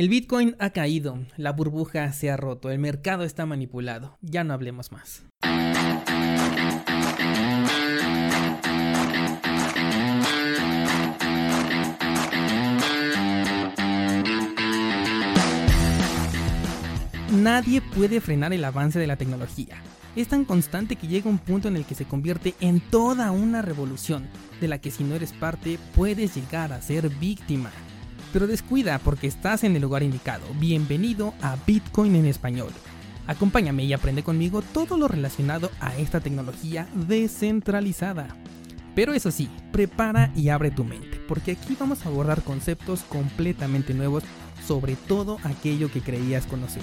El Bitcoin ha caído, la burbuja se ha roto, el mercado está manipulado. Ya no hablemos más. Nadie puede frenar el avance de la tecnología. Es tan constante que llega un punto en el que se convierte en toda una revolución, de la que si no eres parte puedes llegar a ser víctima. Pero descuida porque estás en el lugar indicado. Bienvenido a Bitcoin en español. Acompáñame y aprende conmigo todo lo relacionado a esta tecnología descentralizada. Pero eso sí, prepara y abre tu mente, porque aquí vamos a abordar conceptos completamente nuevos sobre todo aquello que creías conocer.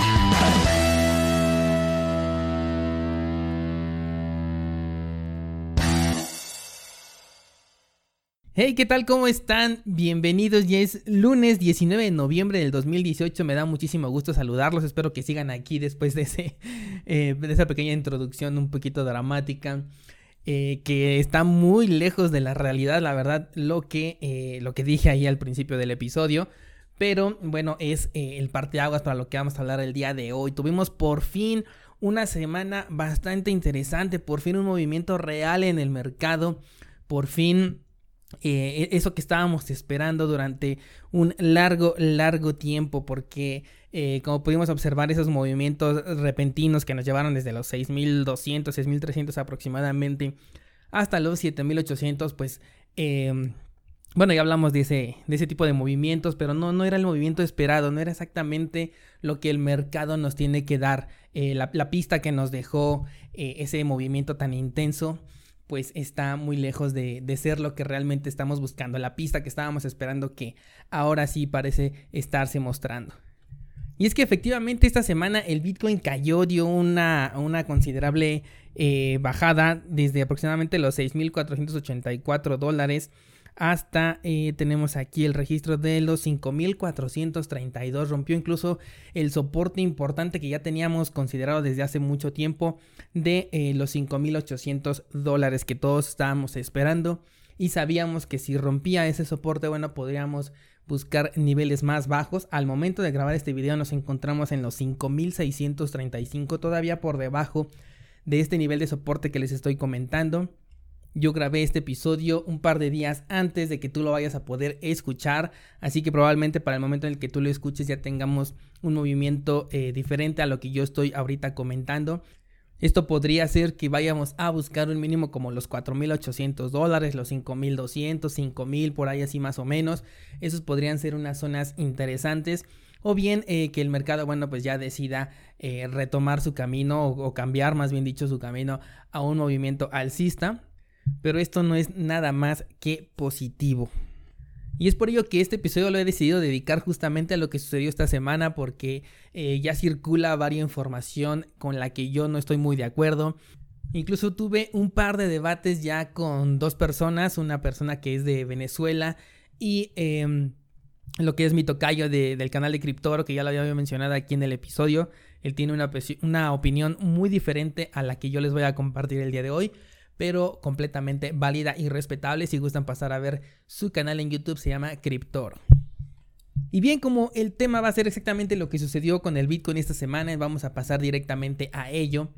Hey, ¿qué tal? ¿Cómo están? Bienvenidos. Ya es lunes 19 de noviembre del 2018. Me da muchísimo gusto saludarlos. Espero que sigan aquí después de, ese, eh, esa pequeña introducción un poquito dramática. Eh, que está muy lejos de la realidad, la verdad, lo que, eh, lo que dije ahí al principio del episodio. Pero bueno, es el parteaguas para lo que vamos a hablar el día de hoy. Tuvimos por fin una semana bastante interesante, por fin un movimiento real en el mercado, por fin eh, e-, eso que estábamos esperando durante un largo, largo tiempo, porque eh, como pudimos observar esos movimientos repentinos que nos llevaron desde los 6.200, 6.300 aproximadamente hasta los 7.800, pues... Em, bueno, ya hablamos de ese, de ese tipo de movimientos, pero no, no era el movimiento esperado, no era exactamente lo que el mercado nos tiene que dar, eh, la, pista que nos dejó ese movimiento tan intenso pues está muy lejos de, ser lo que realmente estamos buscando, la pista que estábamos esperando que ahora sí parece estarse mostrando. Y es que efectivamente esta semana el Bitcoin cayó, dio una, una considerable eh, bajada desde aproximadamente los 6.484 dólares hasta eh, tenemos aquí el registro de los 5432 rompió incluso el soporte importante que ya teníamos considerado desde hace mucho tiempo de eh, los 5800 dólares que todos estábamos esperando. Y sabíamos que si rompía ese soporte bueno podríamos buscar niveles más bajos. Al momento de grabar este video nos encontramos en los 5635 todavía por debajo de este nivel de soporte que les estoy comentando yo grabé este episodio un par de días antes de que tú lo vayas a poder escuchar, así que probablemente para el momento en el que tú lo escuches ya tengamos un movimiento eh, diferente a lo que yo estoy ahorita comentando. Esto podría ser que vayamos a buscar un mínimo como los 4.800 dólares, los 5.200, 5.000 por ahí así más o menos. Esos podrían ser unas zonas interesantes. O bien eh, que el mercado, bueno, pues ya decida eh, retomar su camino o, o cambiar más bien dicho su camino a un movimiento alcista pero esto no es nada más que positivo. Y es por ello que este episodio lo he decidido dedicar justamente a lo que sucedió esta semana porque eh, ya circula varias información con la que yo no estoy muy de acuerdo. Incluso tuve un par de debates ya con dos personas, una persona que es de Venezuela y em, lo que es mi tocayo del canal de Cryptoro, que ya lo había mencionado aquí en el episodio. Él tiene una, una opinión muy diferente a la que yo les voy a compartir el día de hoy pero completamente válida y respetable. Si gustan pasar a ver su canal en YouTube, se llama Cryptor. Y bien, como el tema va a ser exactamente lo que sucedió con el Bitcoin esta semana, vamos a pasar directamente a ello.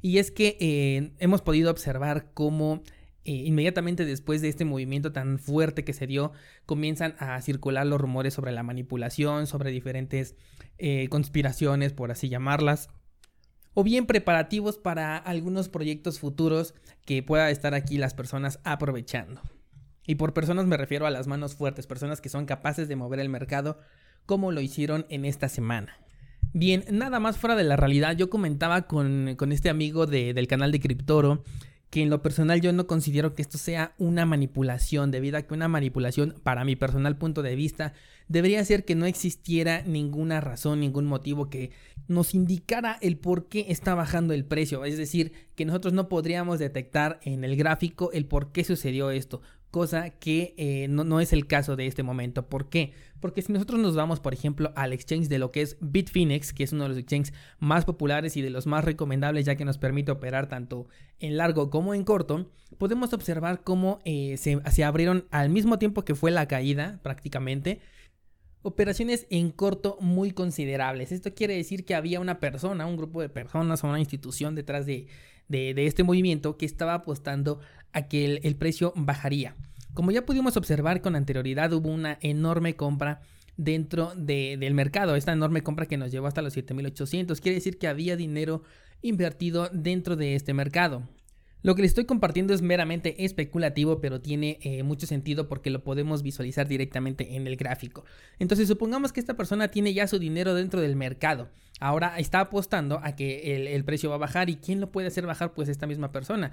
Y es que eh, hemos podido observar cómo eh, inmediatamente después de este movimiento tan fuerte que se dio, comienzan a circular los rumores sobre la manipulación, sobre diferentes eh, conspiraciones, por así llamarlas o bien preparativos para algunos proyectos futuros que pueda estar aquí las personas aprovechando. Y por personas me refiero a las manos fuertes, personas que son capaces de mover el mercado como lo hicieron en esta semana. Bien, nada más fuera de la realidad, yo comentaba con, este amigo del canal de Cryptoro que en lo personal yo no considero que esto sea una manipulación, debido a que una manipulación, para mi personal punto de vista, debería ser que no existiera ninguna razón, ningún motivo que nos indicara el por qué está bajando el precio. Es decir, que nosotros no podríamos detectar en el gráfico el por qué sucedió esto cosa que eh, no, es el caso de este momento. ¿Por qué? Porque si nosotros nos vamos, por ejemplo, al exchange de lo que es Bitfinex, que es uno de los exchanges más populares y de los más recomendables, ya que nos permite operar tanto en largo como en corto, podemos observar cómo eh, se abrieron al mismo tiempo que fue la caída, prácticamente. Operaciones en corto muy considerables. Esto quiere decir que había una persona, un grupo de personas o una institución detrás de, de, este movimiento que estaba apostando a que el, precio bajaría. Como ya pudimos observar con anterioridad, hubo una enorme compra dentro del mercado, esta enorme compra que nos llevó hasta los 7800, quiere decir que había dinero invertido dentro de este mercado. Lo que les estoy compartiendo es meramente especulativo, pero tiene eh, mucho sentido porque lo podemos visualizar directamente en el gráfico. Entonces, supongamos que esta persona tiene ya su dinero dentro del mercado. Ahora está apostando a que el, el precio va a bajar. ¿Y quién lo puede hacer bajar? Pues esta misma persona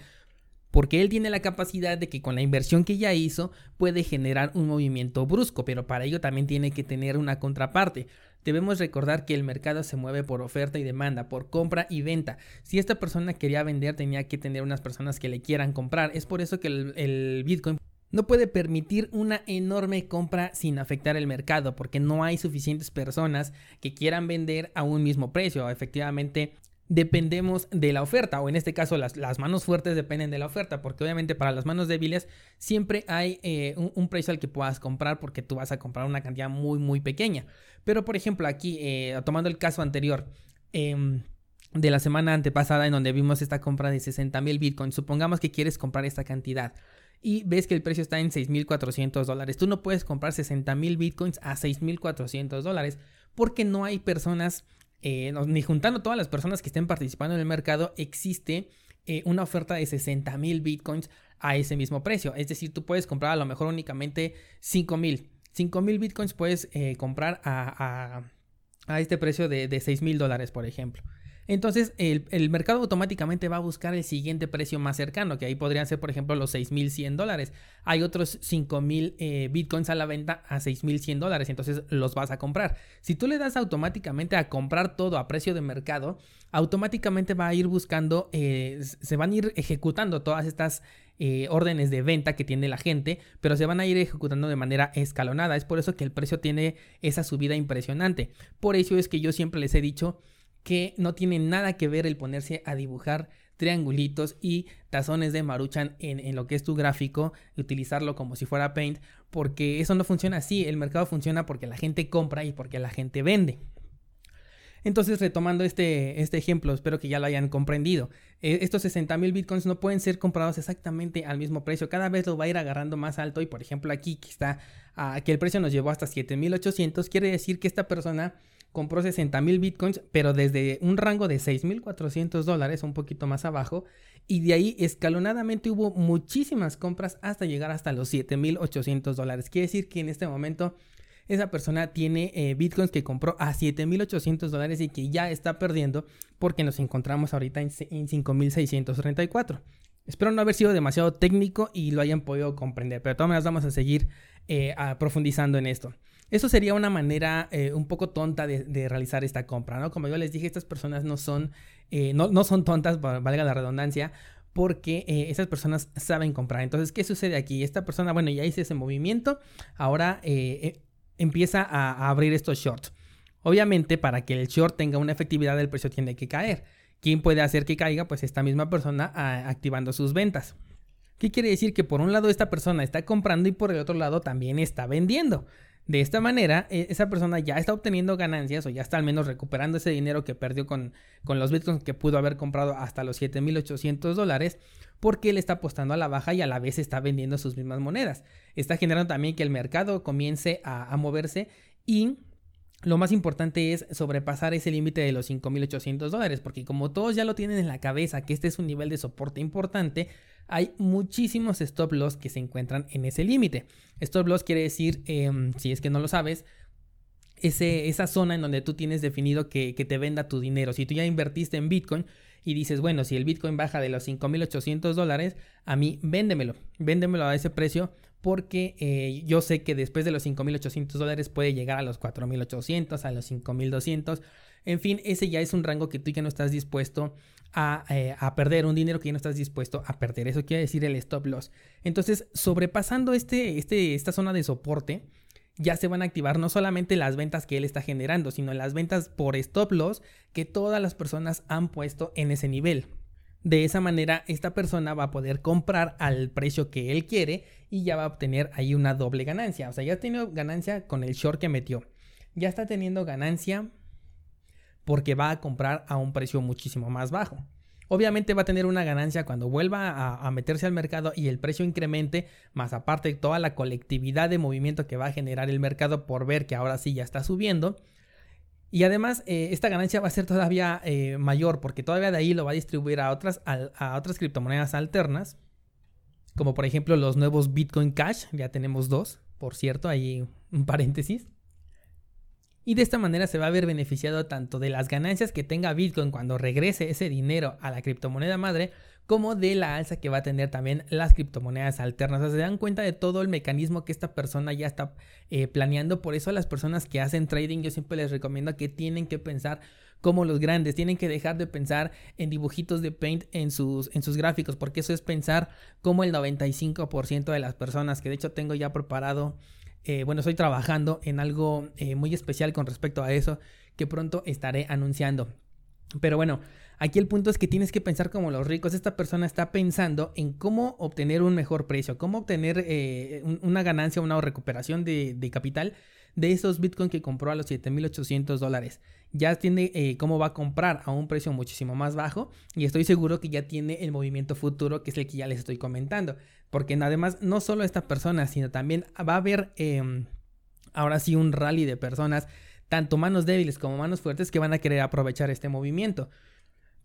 porque él tiene la capacidad de que con la inversión que ya hizo puede generar un movimiento brusco, pero para ello también tiene que tener una contraparte. Debemos recordar que el mercado se mueve por oferta y demanda, por compra y venta. Si esta persona quería vender, tenía que tener unas personas que le quieran comprar. Es por eso que el, Bitcoin no puede permitir una enorme compra sin afectar el mercado, porque no hay suficientes personas que quieran vender a un mismo precio. Efectivamente, dependemos de la oferta, o en este caso las, manos fuertes dependen de la oferta, porque obviamente para las manos débiles siempre hay eh, un, precio al que puedas comprar porque tú vas a comprar una cantidad muy muy pequeña. Pero por ejemplo aquí, eh, tomando el caso anterior, em, de la semana antepasada en donde vimos esta compra de 60 mil bitcoins, supongamos que quieres comprar esta cantidad y ves que el precio está en 6.400 dólares. Tú no puedes comprar 60 mil bitcoins a 6.400 dólares porque no hay personas eh, ni juntando todas las personas que estén participando en el mercado, existe eh, una oferta de 60 mil bitcoins a ese mismo precio. Es decir, tú puedes comprar a lo mejor únicamente 5 mil. 5 mil bitcoins puedes eh, comprar a, este precio de, de 6 mil dólares, por ejemplo. Entonces el, mercado automáticamente va a buscar el siguiente precio más cercano, que ahí podrían ser por ejemplo los 6.100 dólares. Hay otros 5.000 eh, bitcoins a la venta a 6.100 dólares, entonces los vas a comprar. Si tú le das automáticamente a comprar todo a precio de mercado, automáticamente va a ir buscando, eh, se van a ir ejecutando todas estas eh, órdenes de venta que tiene la gente, pero se van a ir ejecutando de manera escalonada. Es por eso que el precio tiene esa subida impresionante. Por eso es que yo siempre les he dicho que no tiene nada que ver el ponerse a dibujar triangulitos y tazones de maruchan en, lo que es tu gráfico, utilizarlo como si fuera paint, porque eso no funciona así, el mercado funciona porque la gente compra y porque la gente vende. Entonces, retomando este, este ejemplo, espero que ya lo hayan comprendido. Eh, estos 60 mil bitcoins no pueden ser comprados exactamente al mismo precio. Cada vez lo va a ir agarrando más alto. Y por ejemplo, aquí que está, ah, que el precio nos llevó hasta 7800, quiere decir que esta persona compró 60 mil bitcoins, pero desde un rango de 6.400 dólares, un poquito más abajo, y de ahí escalonadamente hubo muchísimas compras hasta llegar hasta los 7.800 dólares. Quiere decir que en este momento esa persona tiene eh, bitcoins que compró a 7.800 dólares y que ya está perdiendo porque nos encontramos ahorita en, 5.634. Espero no haber sido demasiado técnico y lo hayan podido comprender, pero de todas maneras vamos a seguir eh, profundizando en esto. Eso sería una manera eh, un poco tonta de, realizar esta compra, ¿no? Como yo les dije, estas personas no son, eh, no, no, son tontas, valga la redundancia, porque eh, esas personas saben comprar. Entonces, ¿qué sucede aquí? Esta persona, bueno, ya hice ese movimiento, ahora empieza a, abrir estos shorts. Obviamente, para que el short tenga una efectividad, el precio tiene que caer. ¿Quién puede hacer que caiga? Pues esta misma persona activando sus ventas. ¿Qué quiere decir? Que por un lado esta persona está comprando y por el otro lado también está vendiendo. De esta manera, e, esa persona ya está obteniendo ganancias o ya está al menos recuperando ese dinero que perdió con, con los bitcoins que pudo haber comprado hasta los 7.800 dólares porque él está apostando a la baja y a la vez está vendiendo sus mismas monedas. Está generando también que el mercado comience a, a moverse y lo más importante es sobrepasar ese límite de los 5.800 dólares, porque como todos ya lo tienen en la cabeza que este es un nivel de soporte importante, hay muchísimos stop loss que se encuentran en ese límite. Stop loss quiere decir, em, si es que no lo sabes, esa zona en donde tú tienes definido que, que, te venda tu dinero. Si tú ya invertiste en Bitcoin y dices, bueno, si el Bitcoin baja de los 5.800 dólares, a mí véndemelo, véndemelo a ese precio porque eh, yo sé que después de los 5.800 dólares puede llegar a los 4.800, a los 5.200. En fin, ese ya es un rango que tú ya no estás dispuesto eh, a, perder, un dinero que ya no estás dispuesto a perder. Eso quiere decir el stop loss. Entonces, sobrepasando este, este, esta zona de soporte, ya se van a activar no solamente las ventas que él está generando, sino las ventas por stop loss que todas las personas han puesto en ese nivel. De esa manera, esta persona va a poder comprar al precio que él quiere y ya va a obtener ahí una doble ganancia. O sea, ya ha tenido ganancia con el short que metió. Ya está teniendo ganancia porque va a comprar a un precio muchísimo más bajo. Obviamente va a tener una ganancia cuando vuelva a, meterse al mercado y el precio incremente, más aparte toda la colectividad de movimiento que va a generar el mercado por ver que ahora sí ya está subiendo. Y además, eh, esta ganancia va a ser todavía eh, mayor porque todavía de ahí lo va a distribuir a otras, a, otras criptomonedas alternas, como por ejemplo los nuevos Bitcoin Cash, ya tenemos dos, por cierto, ahí un paréntesis. Y de esta manera se va a ver beneficiado tanto de las ganancias que tenga Bitcoin cuando regrese ese dinero a la criptomoneda madre, como de la alza que va a tener también las criptomonedas alternas. O sea, se dan cuenta de todo el mecanismo que esta persona ya está eh, planeando. Por eso a las personas que hacen trading yo siempre les recomiendo que tienen que pensar como los grandes, tienen que dejar de pensar en dibujitos de paint en sus, en sus gráficos, porque eso es pensar como el 95% de las personas, que de hecho tengo ya preparado, eh, bueno, estoy trabajando en algo eh, muy especial con respecto a eso que pronto estaré anunciando. Pero bueno, Aquí el punto es que tienes que pensar como los ricos. Esta persona está pensando en cómo obtener un mejor precio, cómo obtener eh, una ganancia, una recuperación de, capital de esos Bitcoin que compró a los 7.800 dólares. Ya tiene cómo va a comprar a un precio muchísimo más bajo y estoy seguro que ya tiene el movimiento futuro que es el que ya les estoy comentando. Porque además no solo esta persona, sino también va a haber em, ahora sí un rally de personas, tanto manos débiles como manos fuertes, que van a querer aprovechar este movimiento.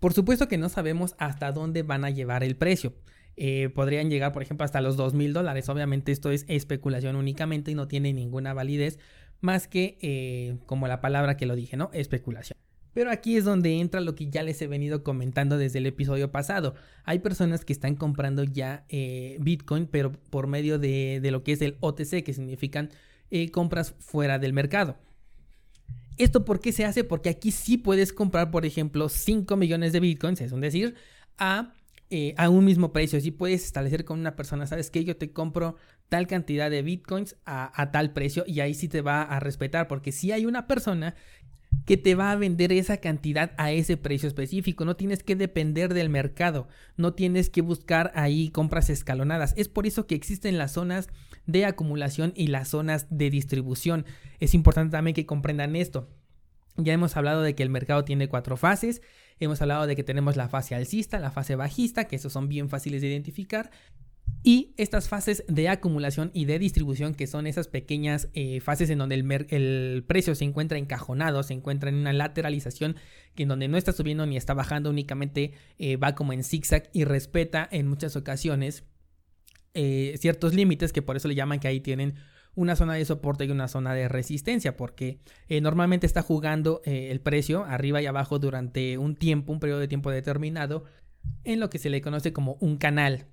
Por supuesto que no sabemos hasta dónde van a llevar el precio. Eh, podrían llegar, por ejemplo, hasta los 2 mil dólares. Obviamente esto es especulación únicamente y no tiene ninguna validez más que, eh, como la palabra que lo dije, ¿no? Especulación. Pero aquí es donde entra lo que ya les he venido comentando desde el episodio pasado. Hay personas que están comprando ya eh, Bitcoin, pero por medio de, de, lo que es el OTC, que significan compras fuera del mercado. ¿Esto por qué se hace? Porque aquí sí puedes comprar, por ejemplo, 5 millones de bitcoins, es decir, a, eh, a un mismo precio. Si puedes establecer con una persona, ¿sabes qué? Yo te compro tal cantidad de bitcoins a, a, tal precio y ahí sí te va a respetar, porque si hay una persona que te va a vender esa cantidad a ese precio específico. No tienes que depender del mercado, no tienes que buscar ahí compras escalonadas. Es por eso que existen las zonas de acumulación y las zonas de distribución. Es importante también que comprendan esto. Ya hemos hablado de que el mercado tiene cuatro fases. Hemos hablado de que tenemos la fase alcista, la fase bajista, que esos son bien fáciles de identificar. Y estas fases de acumulación y de distribución, que son esas pequeñas eh, fases en donde el, precio se encuentra encajonado, se encuentra en una lateralización, que en donde no está subiendo ni está bajando, únicamente eh, va como en zigzag y respeta en muchas ocasiones eh, ciertos límites, que por eso le llaman que ahí tienen una zona de soporte y una zona de resistencia, porque normalmente está jugando el precio arriba y abajo durante un tiempo, un periodo de tiempo determinado, en lo que se le conoce como un canal.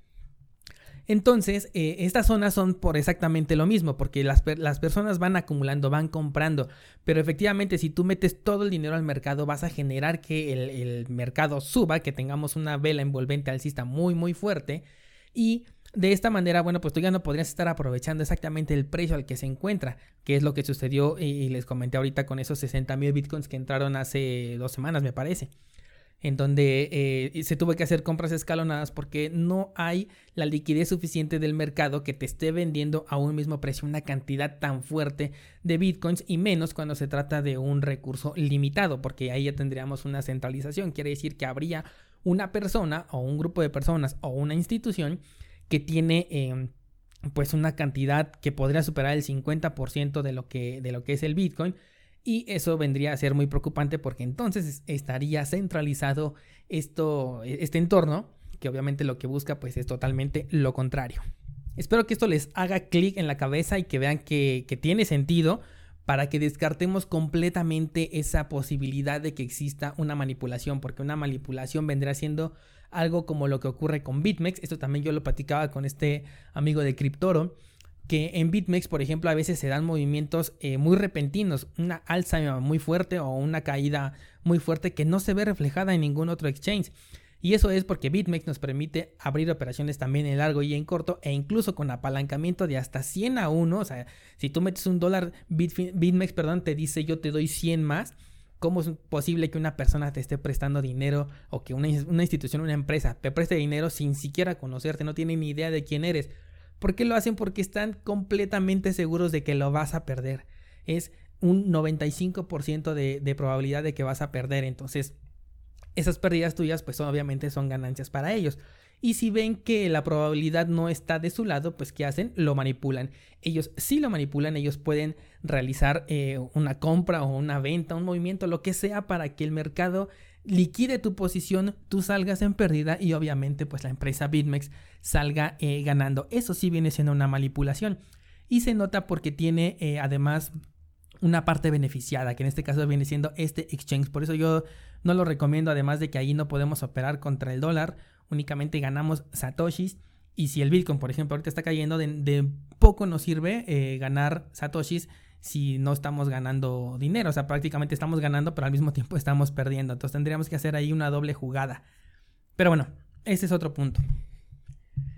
Entonces, eh, estas zonas son por exactamente lo mismo, porque las, personas van acumulando, van comprando, pero efectivamente si tú metes todo el dinero al mercado, vas a generar que el, mercado suba, que tengamos una vela envolvente alcista muy, muy fuerte, y de esta manera, bueno, pues tú ya no podrías estar aprovechando exactamente el precio al que se encuentra, que es lo que sucedió y les comenté ahorita con esos 60 mil bitcoins que entraron hace dos semanas, me parece en donde eh, se tuvo que hacer compras escalonadas porque no hay la liquidez suficiente del mercado que te esté vendiendo a un mismo precio una cantidad tan fuerte de bitcoins y menos cuando se trata de un recurso limitado porque ahí ya tendríamos una centralización. Quiere decir que habría una persona o un grupo de personas o una institución que tiene em, pues una cantidad que podría superar el 50% de lo que de lo que es el bitcoin y eso vendría a ser muy preocupante porque entonces estaría centralizado esto, este entorno, que obviamente lo que busca pues es totalmente lo contrario. Espero que esto les haga clic en la cabeza y que vean que, tiene sentido para que descartemos completamente esa posibilidad de que exista una manipulación, porque una manipulación vendrá siendo algo como lo que ocurre con BitMEX. Esto también yo lo platicaba con este amigo de Cryptoro, que en BitMEX, por ejemplo, a veces se dan movimientos eh, muy repentinos, una alza muy fuerte o una caída muy fuerte que no se ve reflejada en ningún otro exchange. Y eso es porque BitMEX nos permite abrir operaciones también en largo y en corto e incluso con apalancamiento de hasta 100 a 1. O sea, si tú metes un dólar, BitMEX, perdón, te dice yo te doy 100 más. ¿Cómo es posible que una persona te esté prestando dinero o que una, una institución, una empresa te preste dinero sin siquiera conocerte, no tiene ni idea de quién eres? ¿Por qué lo hacen? Porque están completamente seguros de que lo vas a perder. Es un 95% de, de probabilidad de que vas a perder. Entonces, esas pérdidas tuyas pues obviamente son ganancias para ellos. Y si ven que la probabilidad no está de su lado, pues ¿qué hacen? Lo manipulan. Ellos sí lo manipulan, ellos pueden realizar eh, una compra o una venta, un movimiento, lo que sea para que el mercado liquide tu posición, tú salgas en pérdida y obviamente pues la empresa BitMEX salga eh, ganando. Eso sí viene siendo una manipulación. Y se nota porque tiene eh, además una parte beneficiada, que en este caso viene siendo este exchange. Por eso yo no lo recomiendo, además de que ahí no podemos operar contra el dólar, únicamente ganamos satoshis. Y si el Bitcoin, por ejemplo, ahorita está cayendo, de, poco nos sirve eh, ganar satoshis si no estamos ganando dinero. O sea, prácticamente estamos ganando, pero al mismo tiempo estamos perdiendo. Entonces tendríamos que hacer ahí una doble jugada. Pero bueno, ese es otro punto.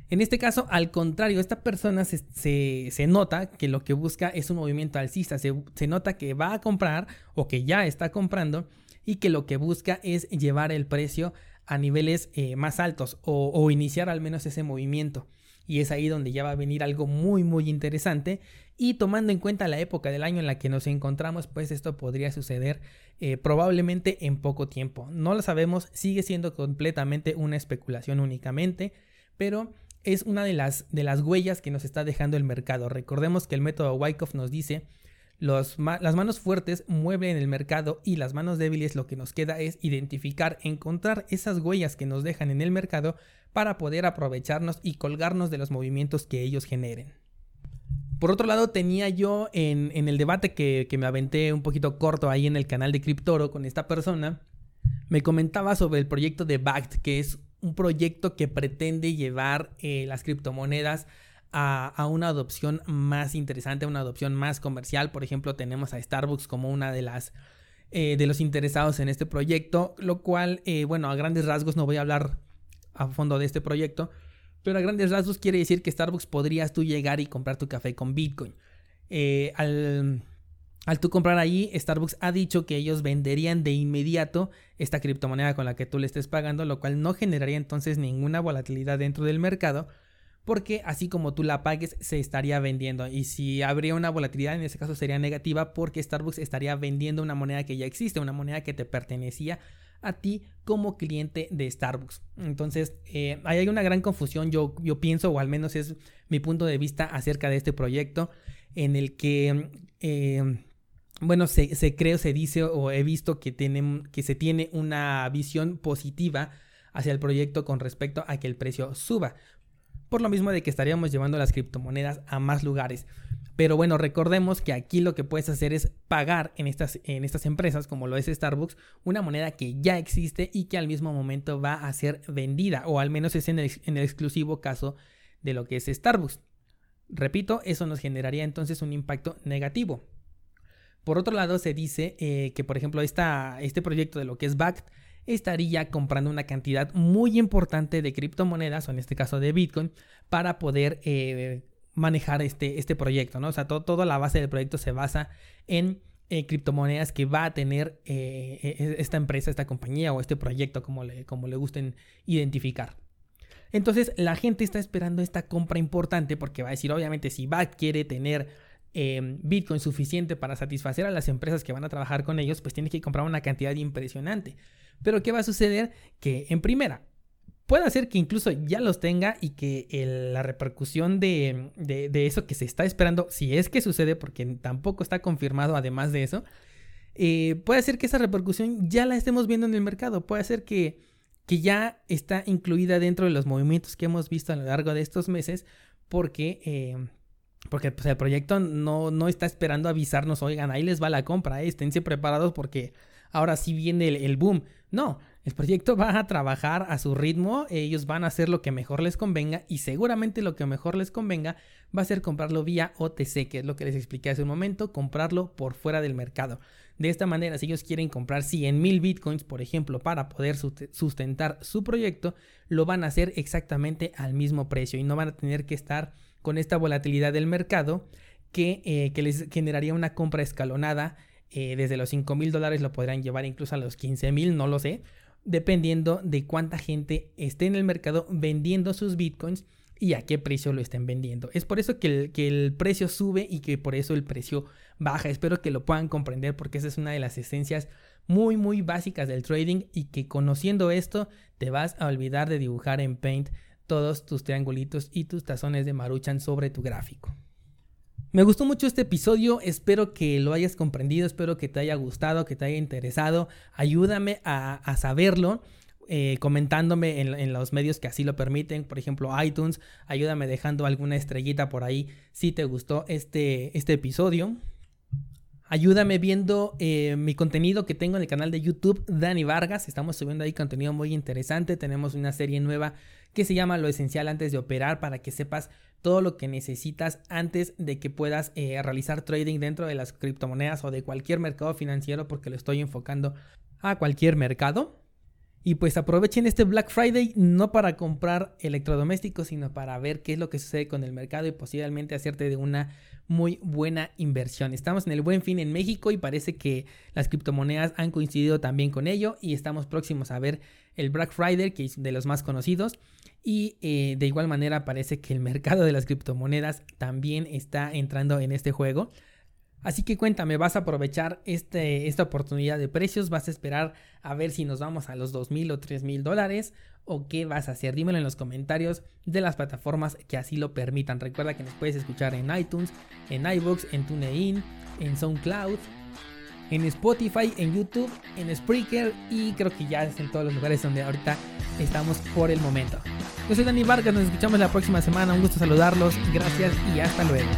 En este caso, al contrario, esta persona se, nota que lo que busca es un movimiento alcista, se, nota que va a comprar o que ya está comprando y que lo que busca es llevar el precio a niveles eh, más altos o, o iniciar al menos ese movimiento. Y es ahí donde ya va a venir algo muy muy interesante y tomando en cuenta la época del año en la que nos encontramos, pues esto podría suceder eh, probablemente en poco tiempo. No lo sabemos, sigue siendo completamente una especulación únicamente, pero es una de las, de las huellas que nos está dejando el mercado. Recordemos que el método Wyckoff nos dice las manos fuertes mueven el mercado y las manos débiles lo que nos queda es identificar, encontrar esas huellas que nos dejan en el mercado para poder aprovecharnos y colgarnos de los movimientos que ellos generen. Por otro lado, tenía yo en, el debate que, me aventé un poquito corto ahí en el canal de Cryptoro con esta persona, me comentaba sobre el proyecto de BACT, que es un proyecto que pretende llevar eh, las criptomonedas a, una adopción más interesante, una adopción más comercial. Por ejemplo, tenemos a Starbucks como una de las eh, de los interesados en este proyecto, lo cual, eh, bueno, a grandes rasgos no voy a hablar a fondo de este proyecto, pero a grandes rasgos quiere decir que Starbucks podrías tú llegar y comprar tu café con Bitcoin. al al tú comprar ahí, Starbucks ha dicho que ellos venderían de inmediato esta criptomoneda con la que tú le estés pagando, lo cual no generaría entonces ninguna volatilidad dentro del mercado, porque así como tú la pagues, se estaría vendiendo. Y si habría una volatilidad, en ese caso sería negativa, porque Starbucks estaría vendiendo una moneda que ya existe, una moneda que te pertenecía a ti como cliente de Starbucks. Entonces, eh, hay una gran confusión, yo, yo pienso, o al menos es mi punto de vista acerca de este proyecto, en el que... Eh, bueno, se, se cree se dice o he visto que, tienen, que se tiene una visión positiva hacia el proyecto con respecto a que el precio suba. Por lo mismo de que estaríamos llevando las criptomonedas a más lugares. Pero bueno, recordemos que aquí lo que puedes hacer es pagar en estas, en estas empresas, como lo es Starbucks, una moneda que ya existe y que al mismo momento va a ser vendida, o al menos es en el, exclusivo caso de lo que es Starbucks. Repito, eso nos generaría entonces un impacto negativo. Por otro lado, se dice eh, que, por ejemplo, este proyecto de lo que es BACT estaría comprando una cantidad muy importante de criptomonedas, o en este caso de Bitcoin, para poder eh, manejar este, este proyecto, ¿no? O sea, toda la base del proyecto se basa en eh, criptomonedas que va a tener e, esta empresa, esta compañía o este proyecto, como le, como le gusten identificar. Entonces, la gente está esperando esta compra importante porque va a decir, obviamente, si BACT quiere tener Em, Bitcoin suficiente para satisfacer a las empresas que van a trabajar con ellos, pues tienes que comprar una cantidad impresionante. Pero ¿qué va a suceder? Que en primera, puede ser que incluso ya los tenga y que la repercusión de, eso que se está esperando, si es que sucede, porque tampoco está confirmado además de eso, eh, puede ser que esa repercusión ya la estemos viendo en el mercado, puede ser que, ya está incluida dentro de los movimientos que hemos visto a lo largo de estos meses, porque... Eh, Porque pues, el proyecto no, no está esperando avisarnos, oigan, ahí les va la compra, eh, esténse preparados porque ahora sí viene el, boom. No, el proyecto va a trabajar a su ritmo, ellos van a hacer lo que mejor les convenga y seguramente lo que mejor les convenga va a ser comprarlo vía OTC, que es lo que les expliqué hace un momento, comprarlo por fuera del mercado. De esta manera, si ellos quieren comprar 100 mil bitcoins, por ejemplo, para poder sustentar su proyecto, lo van a hacer exactamente al mismo precio y no van a tener que estar con esta volatilidad del mercado que, eh, que les generaría una compra escalonada eh, desde los 5 mil dólares lo podrán llevar incluso a los 15 mil, no lo sé, dependiendo de cuánta gente esté en el mercado vendiendo sus bitcoins y a qué precio lo estén vendiendo. Es por eso que el, que el precio sube y que por eso el precio baja. Espero que lo puedan comprender porque esa es una de las esencias muy muy básicas del trading y que conociendo esto te vas a olvidar de dibujar en Paint todos tus triangulitos y tus tazones de maruchan sobre tu gráfico. Me gustó mucho este episodio, espero que lo hayas comprendido, espero que te haya gustado, que te haya interesado. Ayúdame a, saberlo. Eh, comentándome en, los medios que así lo permiten, por ejemplo iTunes, ayúdame dejando alguna estrellita por ahí si te gustó este, este episodio. Ayúdame viendo eh, mi contenido que tengo en el canal de YouTube Dani Vargas. Estamos subiendo ahí contenido muy interesante. Tenemos una serie nueva que se llama Lo Esencial antes de operar para que sepas todo lo que necesitas antes de que puedas eh, realizar trading dentro de las criptomonedas o de cualquier mercado financiero porque lo estoy enfocando a cualquier mercado. Y pues aprovechen este Black Friday no para comprar electrodomésticos, sino para ver qué es lo que sucede con el mercado y posiblemente hacerte de una muy buena inversión. Estamos en el buen fin en México y parece que las criptomonedas han coincidido también con ello y estamos próximos a ver el Black Friday, que es de los más conocidos. Y eh, de igual manera parece que el mercado de las criptomonedas también está entrando en este juego. Así que cuéntame, ¿vas a aprovechar este, esta oportunidad de precios? ¿Vas a esperar a ver si nos vamos a los 2 mil o 3 mil dólares? ¿O qué vas a hacer? Dímelo en los comentarios de las plataformas que así lo permitan. Recuerda que nos puedes escuchar en iTunes, en iBooks, en TuneIn, en SoundCloud, en Spotify, en YouTube, en Spreaker y creo que ya es en todos los lugares donde ahorita estamos por el momento. Yo soy Dani Vargas, nos escuchamos la próxima semana. Un gusto saludarlos. Gracias y hasta luego.